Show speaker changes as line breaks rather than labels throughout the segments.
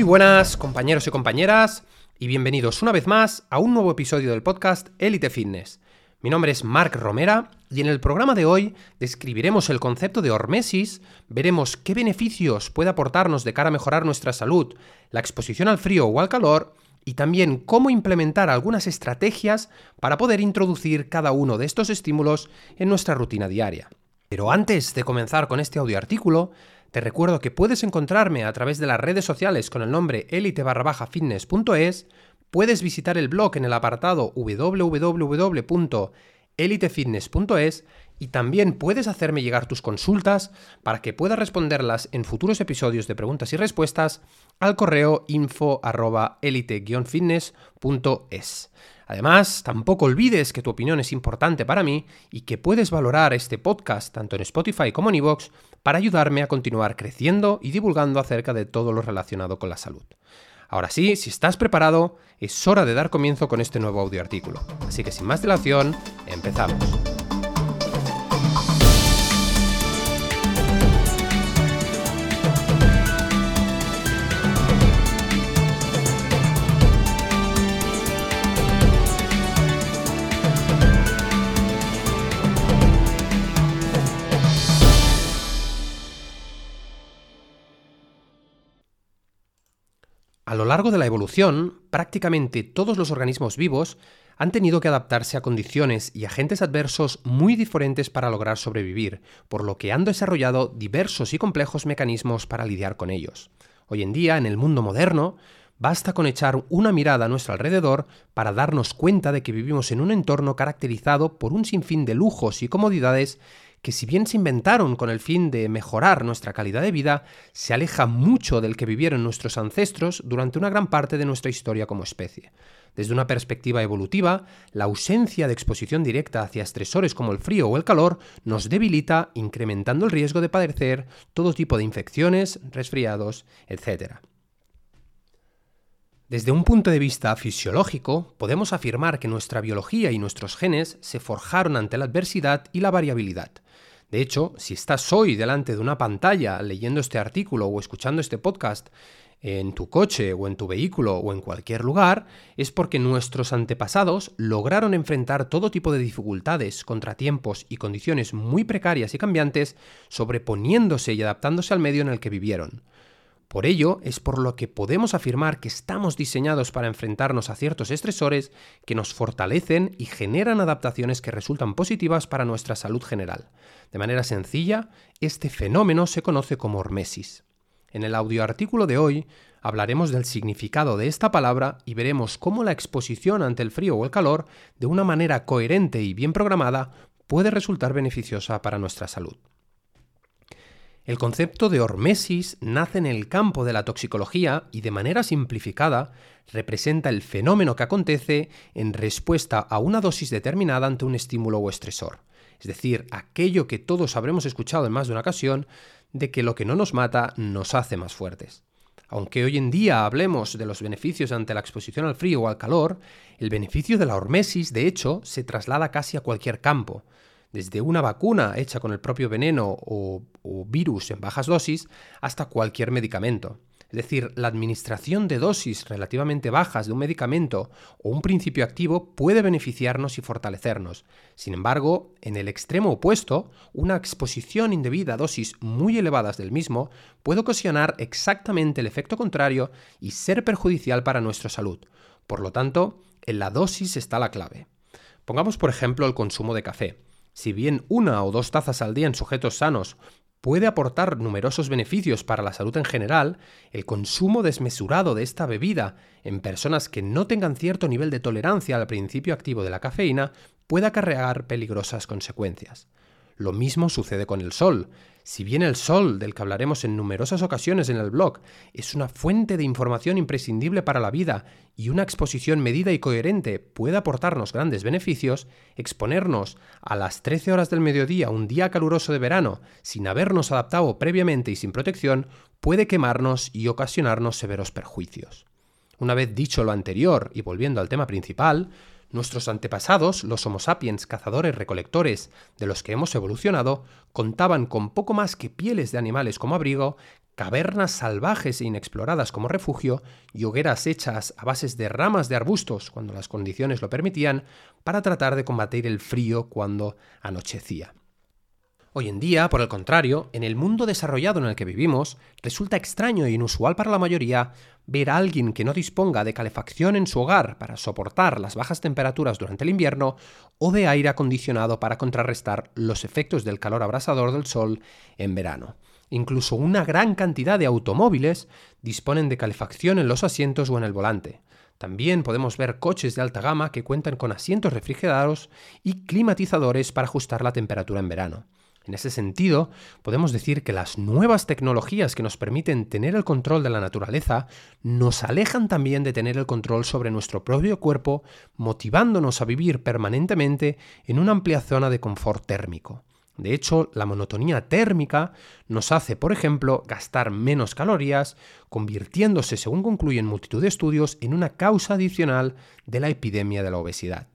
Muy buenas compañeros y compañeras y bienvenidos una vez más a un nuevo episodio del podcast Elite Fitness. Mi nombre es Marc Romera y en el programa de hoy describiremos el concepto de hormesis, veremos qué beneficios puede aportarnos de cara a mejorar nuestra salud, la exposición al frío o al calor y también cómo implementar algunas estrategias para poder introducir cada uno de estos estímulos en nuestra rutina diaria. Pero antes de comenzar con este audio artículo, te recuerdo que puedes encontrarme a través de las redes sociales con el nombre elite fitness.es, puedes visitar el blog en el apartado www.elitefitness.es y también puedes hacerme llegar tus consultas para que pueda responderlas en futuros episodios de preguntas y respuestas al correo info@elite-fitness.es. Además, tampoco olvides que tu opinión es importante para mí y que puedes valorar este podcast tanto en Spotify como en iVoox para ayudarme a continuar creciendo y divulgando acerca de todo lo relacionado con la salud. Ahora sí, si estás preparado, es hora de dar comienzo con este nuevo audio artículo. Así que sin más dilación, empezamos. Lo largo de la evolución, prácticamente todos los organismos vivos han tenido que adaptarse a condiciones y agentes adversos muy diferentes para lograr sobrevivir, por lo que han desarrollado diversos y complejos mecanismos para lidiar con ellos. Hoy en día, en el mundo moderno, basta con echar una mirada a nuestro alrededor para darnos cuenta de que vivimos en un entorno caracterizado por un sinfín de lujos y comodidades que si bien se inventaron con el fin de mejorar nuestra calidad de vida, se aleja mucho del que vivieron nuestros ancestros durante una gran parte de nuestra historia como especie. Desde una perspectiva evolutiva, la ausencia de exposición directa hacia estresores como el frío o el calor nos debilita, incrementando el riesgo de padecer todo tipo de infecciones, resfriados, etc. Desde un punto de vista fisiológico, podemos afirmar que nuestra biología y nuestros genes se forjaron ante la adversidad y la variabilidad. De hecho, si estás hoy delante de una pantalla leyendo este artículo o escuchando este podcast en tu coche o en tu vehículo o en cualquier lugar, es porque nuestros antepasados lograron enfrentar todo tipo de dificultades, contratiempos y condiciones muy precarias y cambiantes, sobreponiéndose y adaptándose al medio en el que vivieron. Por ello, es por lo que podemos afirmar que estamos diseñados para enfrentarnos a ciertos estresores que nos fortalecen y generan adaptaciones que resultan positivas para nuestra salud general. De manera sencilla, este fenómeno se conoce como hormesis. En el audioartículo de hoy hablaremos del significado de esta palabra y veremos cómo la exposición ante el frío o el calor, de una manera coherente y bien programada, puede resultar beneficiosa para nuestra salud. El concepto de hormesis nace en el campo de la toxicología y de manera simplificada representa el fenómeno que acontece en respuesta a una dosis determinada ante un estímulo o estresor. Es decir, aquello que todos habremos escuchado en más de una ocasión, de que lo que no nos mata nos hace más fuertes. Aunque hoy en día hablemos de los beneficios ante la exposición al frío o al calor, el beneficio de la hormesis, de hecho, se traslada casi a cualquier campo desde una vacuna hecha con el propio veneno o, virus en bajas dosis hasta cualquier medicamento. Es decir, la administración de dosis relativamente bajas de un medicamento o un principio activo puede beneficiarnos y fortalecernos. Sin embargo, en el extremo opuesto, una exposición indebida a dosis muy elevadas del mismo puede ocasionar exactamente el efecto contrario y ser perjudicial para nuestra salud. Por lo tanto, en la dosis está la clave. Pongamos por ejemplo el consumo de café. Si bien una o dos tazas al día en sujetos sanos puede aportar numerosos beneficios para la salud en general, el consumo desmesurado de esta bebida en personas que no tengan cierto nivel de tolerancia al principio activo de la cafeína puede acarrear peligrosas consecuencias. Lo mismo sucede con el sol. Si bien el sol, del que hablaremos en numerosas ocasiones en el blog, es una fuente de información imprescindible para la vida y una exposición medida y coherente puede aportarnos grandes beneficios, exponernos a las 13 horas del mediodía un día caluroso de verano sin habernos adaptado previamente y sin protección puede quemarnos y ocasionarnos severos perjuicios. Una vez dicho lo anterior y volviendo al tema principal, Nuestros antepasados, los Homo sapiens cazadores recolectores de los que hemos evolucionado, contaban con poco más que pieles de animales como abrigo, cavernas salvajes e inexploradas como refugio y hogueras hechas a bases de ramas de arbustos cuando las condiciones lo permitían para tratar de combatir el frío cuando anochecía. Hoy en día, por el contrario, en el mundo desarrollado en el que vivimos, resulta extraño e inusual para la mayoría ver a alguien que no disponga de calefacción en su hogar para soportar las bajas temperaturas durante el invierno o de aire acondicionado para contrarrestar los efectos del calor abrasador del sol en verano. Incluso una gran cantidad de automóviles disponen de calefacción en los asientos o en el volante. También podemos ver coches de alta gama que cuentan con asientos refrigerados y climatizadores para ajustar la temperatura en verano. En ese sentido, podemos decir que las nuevas tecnologías que nos permiten tener el control de la naturaleza nos alejan también de tener el control sobre nuestro propio cuerpo, motivándonos a vivir permanentemente en una amplia zona de confort térmico. De hecho, la monotonía térmica nos hace, por ejemplo, gastar menos calorías, convirtiéndose, según concluyen multitud de estudios, en una causa adicional de la epidemia de la obesidad.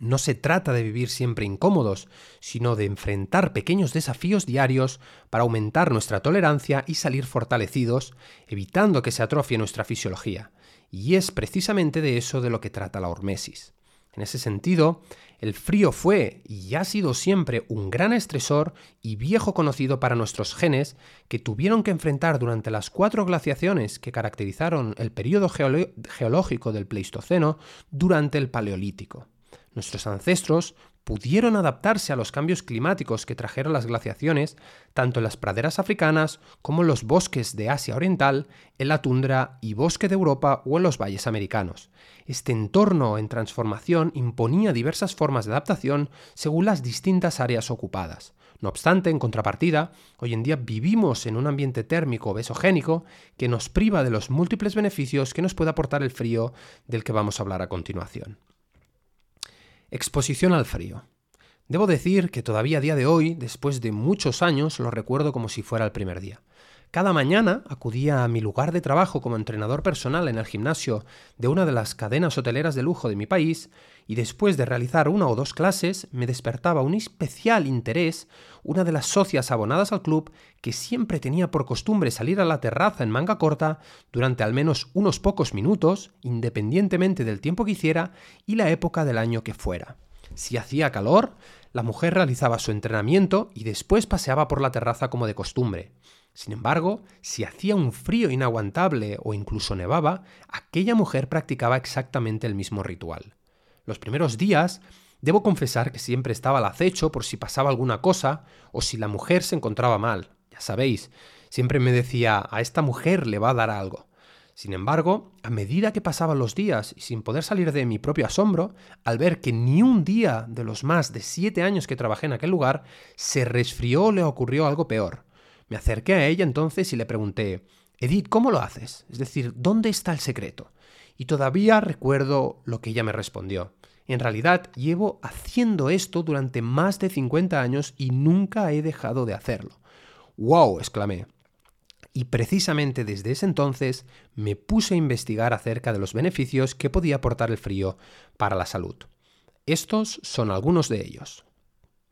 No se trata de vivir siempre incómodos, sino de enfrentar pequeños desafíos diarios para aumentar nuestra tolerancia y salir fortalecidos, evitando que se atrofie nuestra fisiología. Y es precisamente de eso de lo que trata la hormesis. En ese sentido, el frío fue y ha sido siempre un gran estresor y viejo conocido para nuestros genes que tuvieron que enfrentar durante las cuatro glaciaciones que caracterizaron el periodo geológico del Pleistoceno durante el Paleolítico. Nuestros ancestros pudieron adaptarse a los cambios climáticos que trajeron las glaciaciones, tanto en las praderas africanas como en los bosques de Asia Oriental, en la tundra y bosque de Europa o en los valles americanos. Este entorno en transformación imponía diversas formas de adaptación según las distintas áreas ocupadas. No obstante, en contrapartida, hoy en día vivimos en un ambiente térmico besogénico que nos priva de los múltiples beneficios que nos puede aportar el frío del que vamos a hablar a continuación. Exposición al frío. Debo decir que todavía a día de hoy, después de muchos años, lo recuerdo como si fuera el primer día. Cada mañana acudía a mi lugar de trabajo como entrenador personal en el gimnasio de una de las cadenas hoteleras de lujo de mi país y después de realizar una o dos clases me despertaba un especial interés una de las socias abonadas al club que siempre tenía por costumbre salir a la terraza en manga corta durante al menos unos pocos minutos, independientemente del tiempo que hiciera y la época del año que fuera. Si hacía calor, la mujer realizaba su entrenamiento y después paseaba por la terraza como de costumbre. Sin embargo, si hacía un frío inaguantable o incluso nevaba, aquella mujer practicaba exactamente el mismo ritual. Los primeros días, debo confesar que siempre estaba al acecho por si pasaba alguna cosa o si la mujer se encontraba mal. Ya sabéis, siempre me decía, a esta mujer le va a dar algo. Sin embargo, a medida que pasaban los días y sin poder salir de mi propio asombro, al ver que ni un día de los más de siete años que trabajé en aquel lugar se resfrió o le ocurrió algo peor. Me acerqué a ella entonces y le pregunté, Edith, ¿cómo lo haces? Es decir, ¿dónde está el secreto? Y todavía recuerdo lo que ella me respondió. En realidad llevo haciendo esto durante más de 50 años y nunca he dejado de hacerlo. ¡Wow! exclamé. Y precisamente desde ese entonces me puse a investigar acerca de los beneficios que podía aportar el frío para la salud. Estos son algunos de ellos.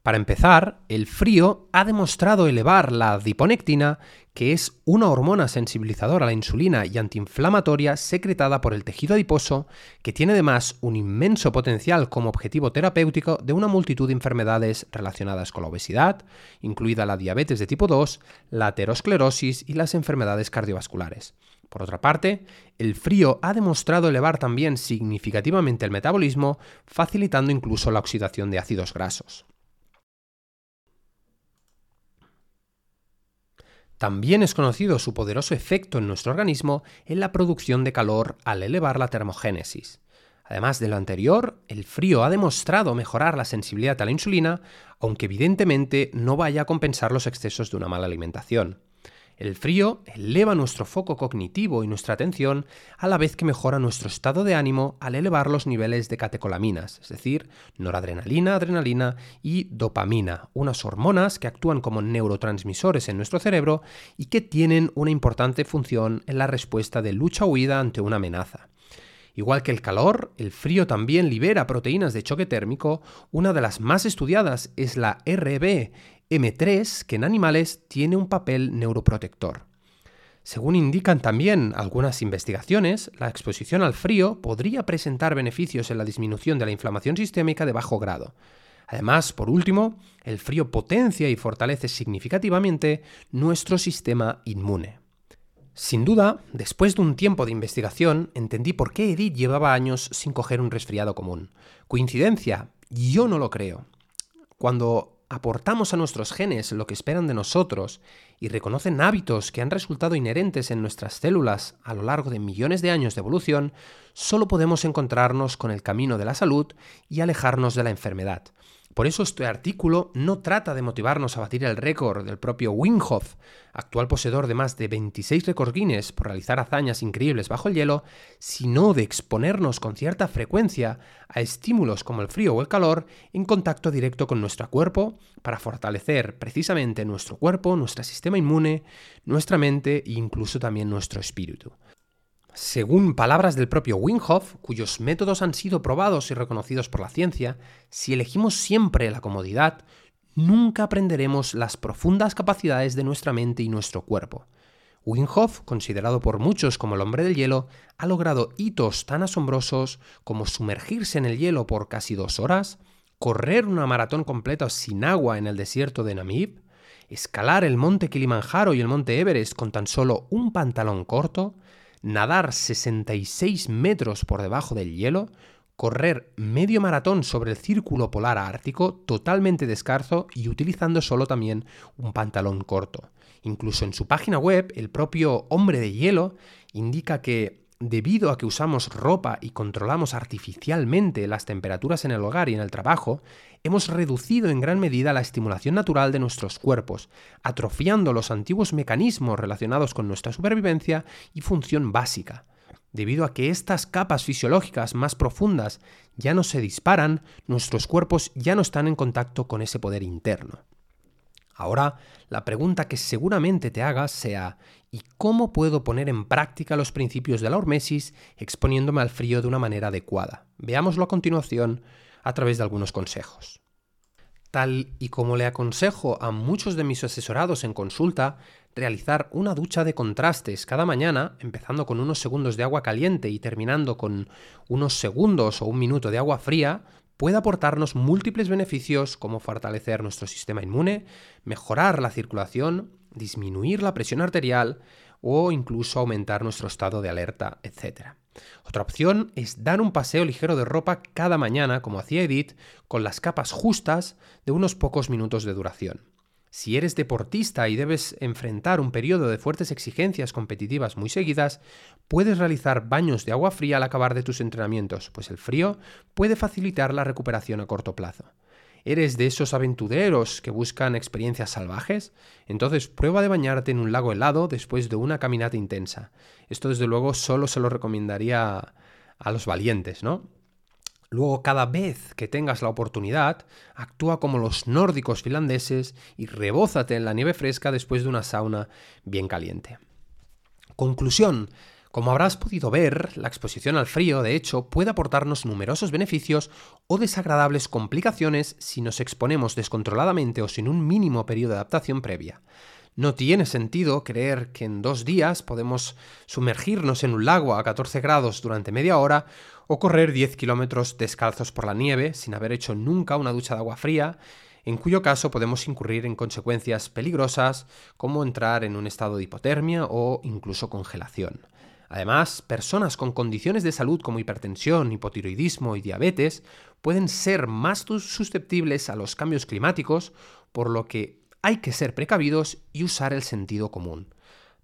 Para empezar, el frío ha demostrado elevar la adiponectina, que es una hormona sensibilizadora a la insulina y antiinflamatoria secretada por el tejido adiposo, que tiene además un inmenso potencial como objetivo terapéutico de una multitud de enfermedades relacionadas con la obesidad, incluida la diabetes de tipo 2, la aterosclerosis y las enfermedades cardiovasculares. Por otra parte, el frío ha demostrado elevar también significativamente el metabolismo, facilitando incluso la oxidación de ácidos grasos. También es conocido su poderoso efecto en nuestro organismo en la producción de calor al elevar la termogénesis. Además de lo anterior, el frío ha demostrado mejorar la sensibilidad a la insulina, aunque evidentemente no vaya a compensar los excesos de una mala alimentación. El frío eleva nuestro foco cognitivo y nuestra atención a la vez que mejora nuestro estado de ánimo al elevar los niveles de catecolaminas, es decir, noradrenalina, adrenalina y dopamina, unas hormonas que actúan como neurotransmisores en nuestro cerebro y que tienen una importante función en la respuesta de lucha-huida ante una amenaza. Igual que el calor, el frío también libera proteínas de choque térmico. Una de las más estudiadas es la RB, M3 que en animales tiene un papel neuroprotector. Según indican también algunas investigaciones, la exposición al frío podría presentar beneficios en la disminución de la inflamación sistémica de bajo grado. Además, por último, el frío potencia y fortalece significativamente nuestro sistema inmune. Sin duda, después de un tiempo de investigación, entendí por qué Edith llevaba años sin coger un resfriado común. ¿Coincidencia? Yo no lo creo. Cuando aportamos a nuestros genes lo que esperan de nosotros y reconocen hábitos que han resultado inherentes en nuestras células a lo largo de millones de años de evolución, solo podemos encontrarnos con el camino de la salud y alejarnos de la enfermedad. Por eso este artículo no trata de motivarnos a batir el récord del propio Wim actual poseedor de más de 26 récords Guinness por realizar hazañas increíbles bajo el hielo, sino de exponernos con cierta frecuencia a estímulos como el frío o el calor en contacto directo con nuestro cuerpo para fortalecer precisamente nuestro cuerpo, nuestro sistema inmune, nuestra mente e incluso también nuestro espíritu. Según palabras del propio Winghoff, cuyos métodos han sido probados y reconocidos por la ciencia, si elegimos siempre la comodidad, nunca aprenderemos las profundas capacidades de nuestra mente y nuestro cuerpo. Winghoff, considerado por muchos como el hombre del hielo, ha logrado hitos tan asombrosos como sumergirse en el hielo por casi dos horas, correr una maratón completa sin agua en el desierto de Namib, escalar el monte Kilimanjaro y el monte Everest con tan solo un pantalón corto, nadar 66 metros por debajo del hielo, correr medio maratón sobre el círculo polar ártico totalmente descalzo y utilizando solo también un pantalón corto. Incluso en su página web, el propio hombre de hielo indica que debido a que usamos ropa y controlamos artificialmente las temperaturas en el hogar y en el trabajo, hemos reducido en gran medida la estimulación natural de nuestros cuerpos, atrofiando los antiguos mecanismos relacionados con nuestra supervivencia y función básica. Debido a que estas capas fisiológicas más profundas ya no se disparan, nuestros cuerpos ya no están en contacto con ese poder interno. Ahora, la pregunta que seguramente te hagas sea ¿y cómo puedo poner en práctica los principios de la hormesis exponiéndome al frío de una manera adecuada? Veámoslo a continuación a través de algunos consejos. Tal y como le aconsejo a muchos de mis asesorados en consulta, realizar una ducha de contrastes cada mañana, empezando con unos segundos de agua caliente y terminando con unos segundos o un minuto de agua fría, puede aportarnos múltiples beneficios como fortalecer nuestro sistema inmune, mejorar la circulación, disminuir la presión arterial o incluso aumentar nuestro estado de alerta, etc. Otra opción es dar un paseo ligero de ropa cada mañana, como hacía Edith, con las capas justas de unos pocos minutos de duración. Si eres deportista y debes enfrentar un periodo de fuertes exigencias competitivas muy seguidas, puedes realizar baños de agua fría al acabar de tus entrenamientos, pues el frío puede facilitar la recuperación a corto plazo. ¿Eres de esos aventureros que buscan experiencias salvajes? Entonces prueba de bañarte en un lago helado después de una caminata intensa. Esto desde luego solo se lo recomendaría a los valientes, ¿no? Luego, cada vez que tengas la oportunidad, actúa como los nórdicos finlandeses y rebózate en la nieve fresca después de una sauna bien caliente. Conclusión. Como habrás podido ver, la exposición al frío, de hecho, puede aportarnos numerosos beneficios o desagradables complicaciones si nos exponemos descontroladamente o sin un mínimo periodo de adaptación previa. No tiene sentido creer que en dos días podemos sumergirnos en un lago a 14 grados durante media hora o correr 10 kilómetros descalzos por la nieve sin haber hecho nunca una ducha de agua fría, en cuyo caso podemos incurrir en consecuencias peligrosas como entrar en un estado de hipotermia o incluso congelación. Además, personas con condiciones de salud como hipertensión, hipotiroidismo y diabetes pueden ser más susceptibles a los cambios climáticos, por lo que hay que ser precavidos y usar el sentido común.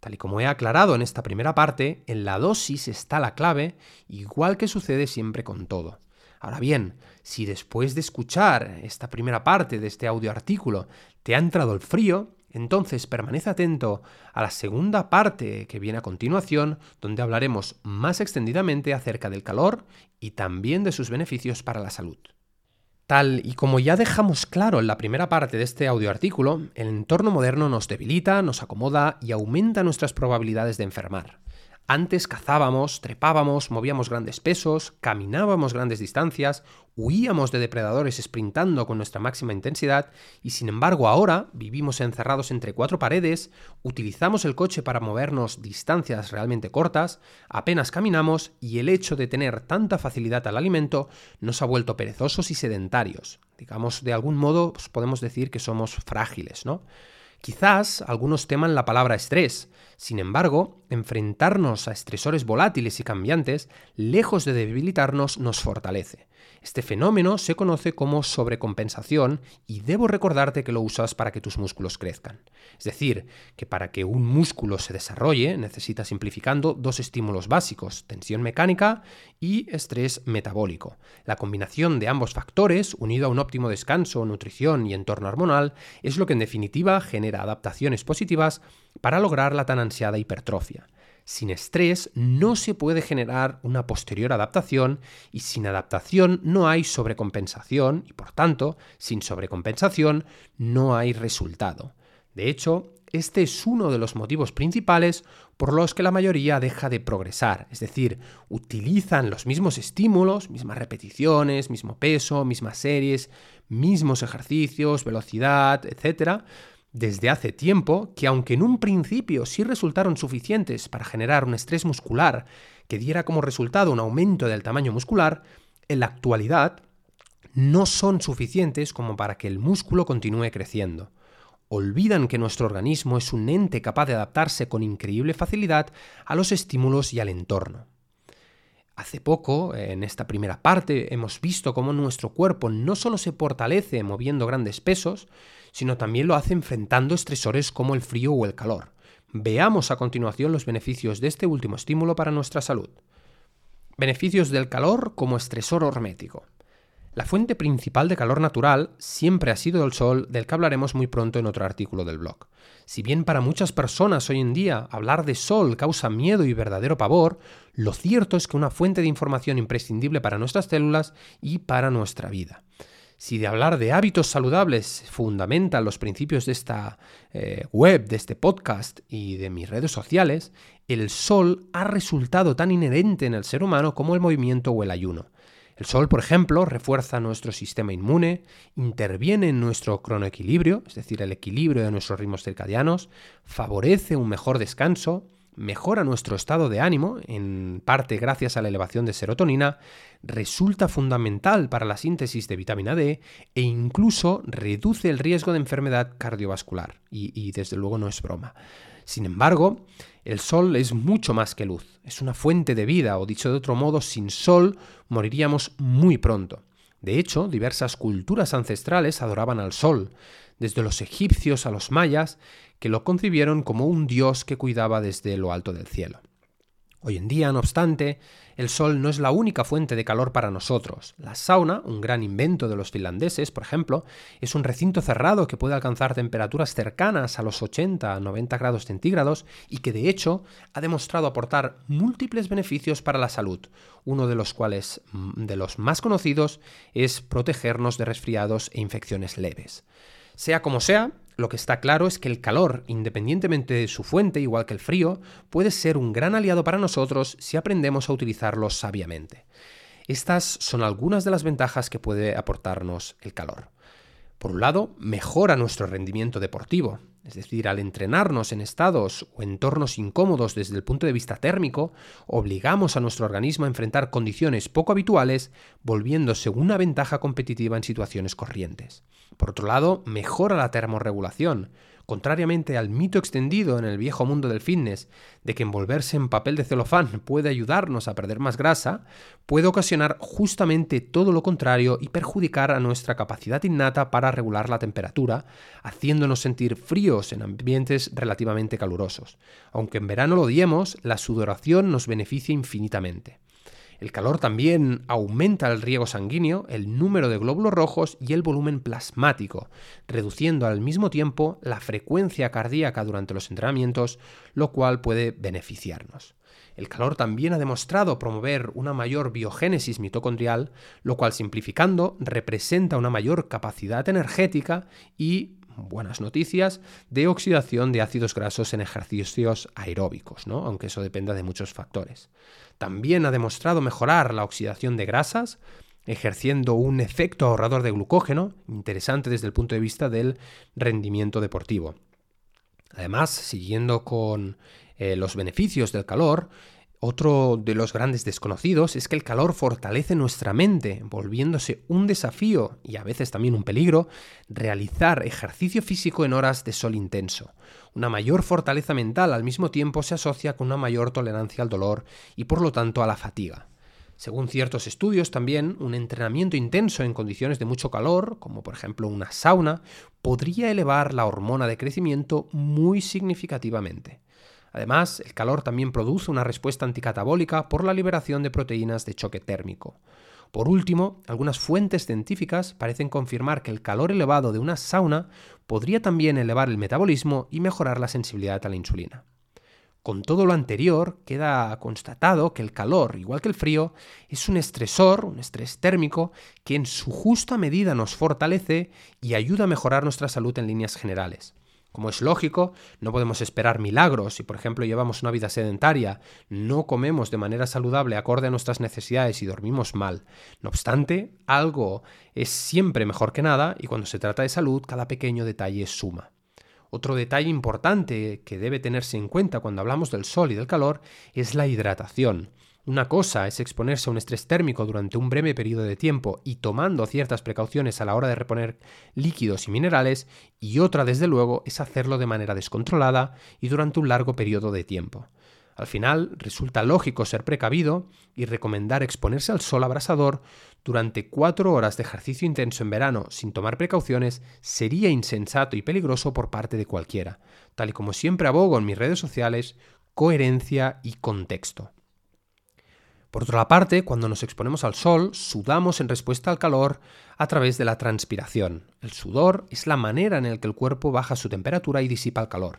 Tal y como he aclarado en esta primera parte, en la dosis está la clave, igual que sucede siempre con todo. Ahora bien, si después de escuchar esta primera parte de este audio artículo te ha entrado el frío, entonces permanece atento a la segunda parte que viene a continuación, donde hablaremos más extendidamente acerca del calor y también de sus beneficios para la salud. Tal y como ya dejamos claro en la primera parte de este audio artículo, el entorno moderno nos debilita, nos acomoda y aumenta nuestras probabilidades de enfermar. Antes cazábamos, trepábamos, movíamos grandes pesos, caminábamos grandes distancias, huíamos de depredadores sprintando con nuestra máxima intensidad y sin embargo ahora vivimos encerrados entre cuatro paredes, utilizamos el coche para movernos distancias realmente cortas, apenas caminamos y el hecho de tener tanta facilidad al alimento nos ha vuelto perezosos y sedentarios. Digamos, de algún modo pues, podemos decir que somos frágiles, ¿no? Quizás algunos teman la palabra estrés, sin embargo, enfrentarnos a estresores volátiles y cambiantes, lejos de debilitarnos, nos fortalece. Este fenómeno se conoce como sobrecompensación y debo recordarte que lo usas para que tus músculos crezcan. Es decir, que para que un músculo se desarrolle necesita simplificando dos estímulos básicos, tensión mecánica y estrés metabólico. La combinación de ambos factores, unido a un óptimo descanso, nutrición y entorno hormonal, es lo que en definitiva genera adaptaciones positivas para lograr la tan ansiada hipertrofia. Sin estrés no se puede generar una posterior adaptación y sin adaptación no hay sobrecompensación y por tanto, sin sobrecompensación no hay resultado. De hecho, este es uno de los motivos principales por los que la mayoría deja de progresar, es decir, utilizan los mismos estímulos, mismas repeticiones, mismo peso, mismas series, mismos ejercicios, velocidad, etc., desde hace tiempo que aunque en un principio sí resultaron suficientes para generar un estrés muscular que diera como resultado un aumento del tamaño muscular, en la actualidad no son suficientes como para que el músculo continúe creciendo. Olvidan que nuestro organismo es un ente capaz de adaptarse con increíble facilidad a los estímulos y al entorno. Hace poco, en esta primera parte, hemos visto cómo nuestro cuerpo no solo se fortalece moviendo grandes pesos, sino también lo hace enfrentando estresores como el frío o el calor. Veamos a continuación los beneficios de este último estímulo para nuestra salud. Beneficios del calor como estresor hormético. La fuente principal de calor natural siempre ha sido el sol, del que hablaremos muy pronto en otro artículo del blog. Si bien para muchas personas hoy en día hablar de sol causa miedo y verdadero pavor, lo cierto es que una fuente de información imprescindible para nuestras células y para nuestra vida. Si de hablar de hábitos saludables fundamentan los principios de esta eh, web, de este podcast y de mis redes sociales, el sol ha resultado tan inherente en el ser humano como el movimiento o el ayuno. El sol, por ejemplo, refuerza nuestro sistema inmune, interviene en nuestro cronoequilibrio, es decir, el equilibrio de nuestros ritmos circadianos, favorece un mejor descanso, mejora nuestro estado de ánimo, en parte gracias a la elevación de serotonina, resulta fundamental para la síntesis de vitamina D e incluso reduce el riesgo de enfermedad cardiovascular. Y, desde luego no es broma. Sin embargo, el sol es mucho más que luz, es una fuente de vida, o dicho de otro modo, sin sol moriríamos muy pronto. De hecho, diversas culturas ancestrales adoraban al sol, desde los egipcios a los mayas, que lo concibieron como un dios que cuidaba desde lo alto del cielo. Hoy en día, no obstante, el sol no es la única fuente de calor para nosotros. La sauna, un gran invento de los finlandeses, por ejemplo, es un recinto cerrado que puede alcanzar temperaturas cercanas a los 80 a 90 grados centígrados y que de hecho ha demostrado aportar múltiples beneficios para la salud, uno de los cuales mm, de los más conocidos es protegernos de resfriados e infecciones leves. Sea como sea, lo que está claro es que el calor, independientemente de su fuente, igual que el frío, puede ser un gran aliado para nosotros si aprendemos a utilizarlo sabiamente. Estas son algunas de las ventajas que puede aportarnos el calor. Por un lado, mejora nuestro rendimiento deportivo, es decir, al entrenarnos en estados o entornos incómodos desde el punto de vista térmico, obligamos a nuestro organismo a enfrentar condiciones poco habituales, volviéndose una ventaja competitiva en situaciones corrientes. Por otro lado, mejora la termorregulación, Contrariamente al mito extendido en el viejo mundo del fitness de que envolverse en papel de celofán puede ayudarnos a perder más grasa, puede ocasionar justamente todo lo contrario y perjudicar a nuestra capacidad innata para regular la temperatura, haciéndonos sentir fríos en ambientes relativamente calurosos. Aunque en verano lo odiemos, la sudoración nos beneficia infinitamente. El calor también aumenta el riego sanguíneo, el número de glóbulos rojos y el volumen plasmático, reduciendo al mismo tiempo la frecuencia cardíaca durante los entrenamientos, lo cual puede beneficiarnos. El calor también ha demostrado promover una mayor biogénesis mitocondrial, lo cual simplificando representa una mayor capacidad energética y buenas noticias, de oxidación de ácidos grasos en ejercicios aeróbicos, ¿no? aunque eso dependa de muchos factores. También ha demostrado mejorar la oxidación de grasas, ejerciendo un efecto ahorrador de glucógeno, interesante desde el punto de vista del rendimiento deportivo. Además, siguiendo con eh, los beneficios del calor, otro de los grandes desconocidos es que el calor fortalece nuestra mente, volviéndose un desafío y a veces también un peligro realizar ejercicio físico en horas de sol intenso. Una mayor fortaleza mental al mismo tiempo se asocia con una mayor tolerancia al dolor y por lo tanto a la fatiga. Según ciertos estudios también, un entrenamiento intenso en condiciones de mucho calor, como por ejemplo una sauna, podría elevar la hormona de crecimiento muy significativamente. Además, el calor también produce una respuesta anticatabólica por la liberación de proteínas de choque térmico. Por último, algunas fuentes científicas parecen confirmar que el calor elevado de una sauna podría también elevar el metabolismo y mejorar la sensibilidad a la insulina. Con todo lo anterior, queda constatado que el calor, igual que el frío, es un estresor, un estrés térmico, que en su justa medida nos fortalece y ayuda a mejorar nuestra salud en líneas generales. Como es lógico, no podemos esperar milagros si, por ejemplo, llevamos una vida sedentaria, no comemos de manera saludable acorde a nuestras necesidades y dormimos mal. No obstante, algo es siempre mejor que nada y cuando se trata de salud, cada pequeño detalle suma. Otro detalle importante que debe tenerse en cuenta cuando hablamos del sol y del calor es la hidratación. Una cosa es exponerse a un estrés térmico durante un breve periodo de tiempo y tomando ciertas precauciones a la hora de reponer líquidos y minerales, y otra, desde luego, es hacerlo de manera descontrolada y durante un largo periodo de tiempo. Al final, resulta lógico ser precavido y recomendar exponerse al sol abrasador durante cuatro horas de ejercicio intenso en verano sin tomar precauciones sería insensato y peligroso por parte de cualquiera, tal y como siempre abogo en mis redes sociales, coherencia y contexto. Por otra parte, cuando nos exponemos al sol, sudamos en respuesta al calor a través de la transpiración. El sudor es la manera en la que el cuerpo baja su temperatura y disipa el calor.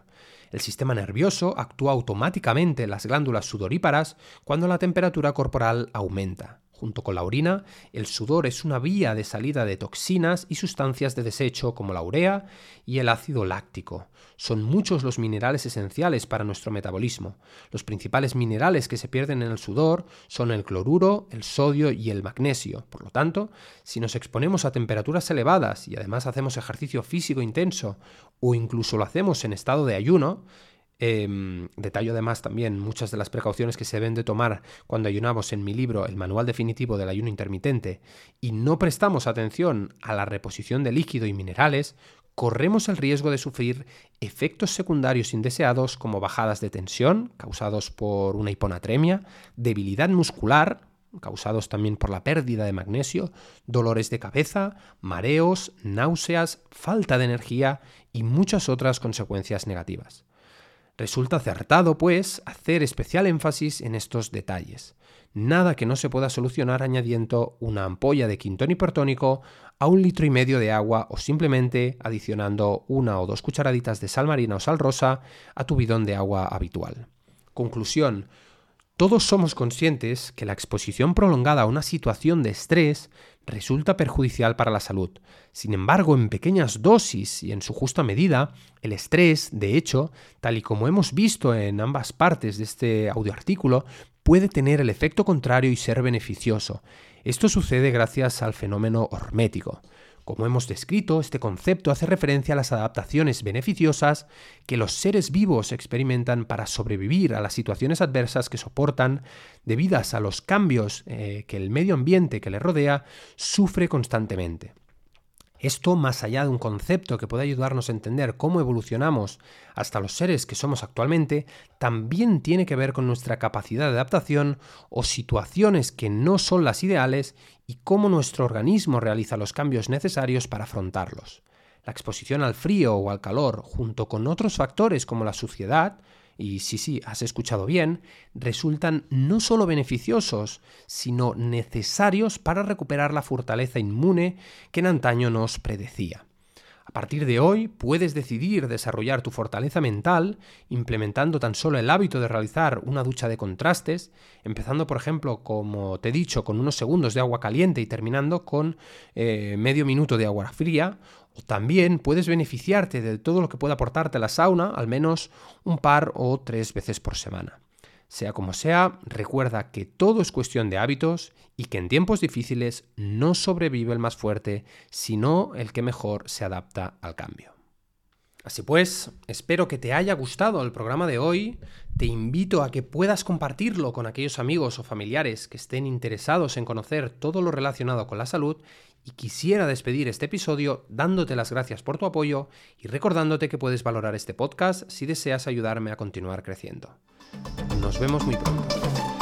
El sistema nervioso actúa automáticamente en las glándulas sudoríparas cuando la temperatura corporal aumenta. Junto con la orina, el sudor es una vía de salida de toxinas y sustancias de desecho como la urea y el ácido láctico. Son muchos los minerales esenciales para nuestro metabolismo. Los principales minerales que se pierden en el sudor son el cloruro, el sodio y el magnesio. Por lo tanto, si nos exponemos a temperaturas elevadas y además hacemos ejercicio físico intenso o incluso lo hacemos en estado de ayuno, eh, detallo además también muchas de las precauciones que se deben de tomar cuando ayunamos en mi libro El Manual Definitivo del Ayuno Intermitente y no prestamos atención a la reposición de líquido y minerales, corremos el riesgo de sufrir efectos secundarios indeseados como bajadas de tensión causados por una hiponatremia, debilidad muscular, causados también por la pérdida de magnesio, dolores de cabeza, mareos, náuseas, falta de energía y muchas otras consecuencias negativas. Resulta acertado, pues, hacer especial énfasis en estos detalles. Nada que no se pueda solucionar añadiendo una ampolla de quintón hipertónico a un litro y medio de agua o simplemente adicionando una o dos cucharaditas de sal marina o sal rosa a tu bidón de agua habitual. Conclusión. Todos somos conscientes que la exposición prolongada a una situación de estrés resulta perjudicial para la salud. Sin embargo, en pequeñas dosis y en su justa medida, el estrés, de hecho, tal y como hemos visto en ambas partes de este audioartículo, puede tener el efecto contrario y ser beneficioso. Esto sucede gracias al fenómeno hormético. Como hemos descrito, este concepto hace referencia a las adaptaciones beneficiosas que los seres vivos experimentan para sobrevivir a las situaciones adversas que soportan debidas a los cambios eh, que el medio ambiente que les rodea sufre constantemente. Esto, más allá de un concepto que puede ayudarnos a entender cómo evolucionamos hasta los seres que somos actualmente, también tiene que ver con nuestra capacidad de adaptación o situaciones que no son las ideales y cómo nuestro organismo realiza los cambios necesarios para afrontarlos. La exposición al frío o al calor, junto con otros factores como la suciedad, y sí, sí, has escuchado bien, resultan no solo beneficiosos, sino necesarios para recuperar la fortaleza inmune que en antaño nos predecía. A partir de hoy puedes decidir desarrollar tu fortaleza mental implementando tan solo el hábito de realizar una ducha de contrastes, empezando por ejemplo, como te he dicho, con unos segundos de agua caliente y terminando con eh, medio minuto de agua fría, o también puedes beneficiarte de todo lo que pueda aportarte la sauna al menos un par o tres veces por semana. Sea como sea, recuerda que todo es cuestión de hábitos y que en tiempos difíciles no sobrevive el más fuerte, sino el que mejor se adapta al cambio. Así pues, espero que te haya gustado el programa de hoy. Te invito a que puedas compartirlo con aquellos amigos o familiares que estén interesados en conocer todo lo relacionado con la salud y quisiera despedir este episodio dándote las gracias por tu apoyo y recordándote que puedes valorar este podcast si deseas ayudarme a continuar creciendo. Nos vemos muy pronto.